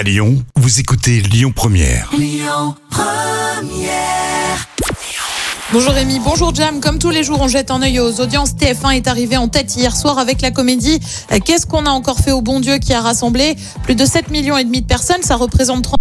À Lyon, vous écoutez Lyon Première. Bonjour Rémi, bonjour Jam. Comme tous les jours, on jette un œil aux audiences. TF1 est arrivé en tête hier soir avec la comédie euh, Qu'est-ce qu'on a encore fait au bon Dieu qui a rassemblé plus de 7 millions et demi de personnes. Ça représente 30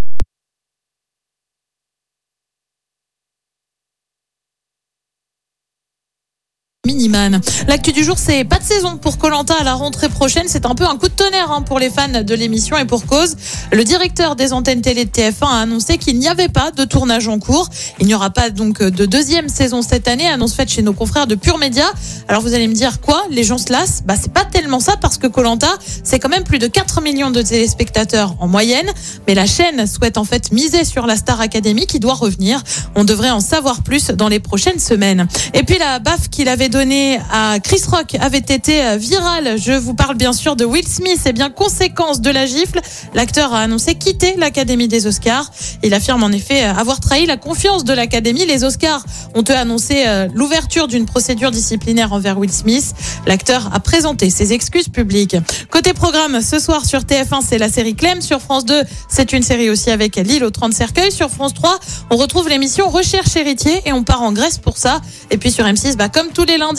Miniman. L'actu du jour, c'est pas de saison pour Colanta à la rentrée prochaine. C'est un peu un coup de tonnerre hein, pour les fans de l'émission et pour cause. Le directeur des antennes télé de TF1 a annoncé qu'il n'y avait pas de tournage en cours. Il n'y aura pas donc de deuxième saison cette année. Annonce faite chez nos confrères de Pure Média. Alors vous allez me dire quoi? Les gens se lassent? Bah c'est pas tellement ça parce que Colanta, c'est quand même plus de 4 millions de téléspectateurs en moyenne. Mais la chaîne souhaite en fait miser sur la Star Academy qui doit revenir. On devrait en savoir plus dans les prochaines semaines. Et puis la baffe qu'il avait à Chris Rock avait été virale. Je vous parle bien sûr de Will Smith. Et bien conséquence de la gifle, l'acteur a annoncé quitter l'Académie des Oscars. Il affirme en effet avoir trahi la confiance de l'Académie. Les Oscars ont eux annoncé euh, l'ouverture d'une procédure disciplinaire envers Will Smith. L'acteur a présenté ses excuses publiques. Côté programme, ce soir sur TF1, c'est la série Clem. Sur France 2, c'est une série aussi avec L'île aux 30 cercueils. Sur France 3, on retrouve l'émission Recherche héritier et on part en Grèce pour ça. Et puis sur M6, bah, comme tous les lundis,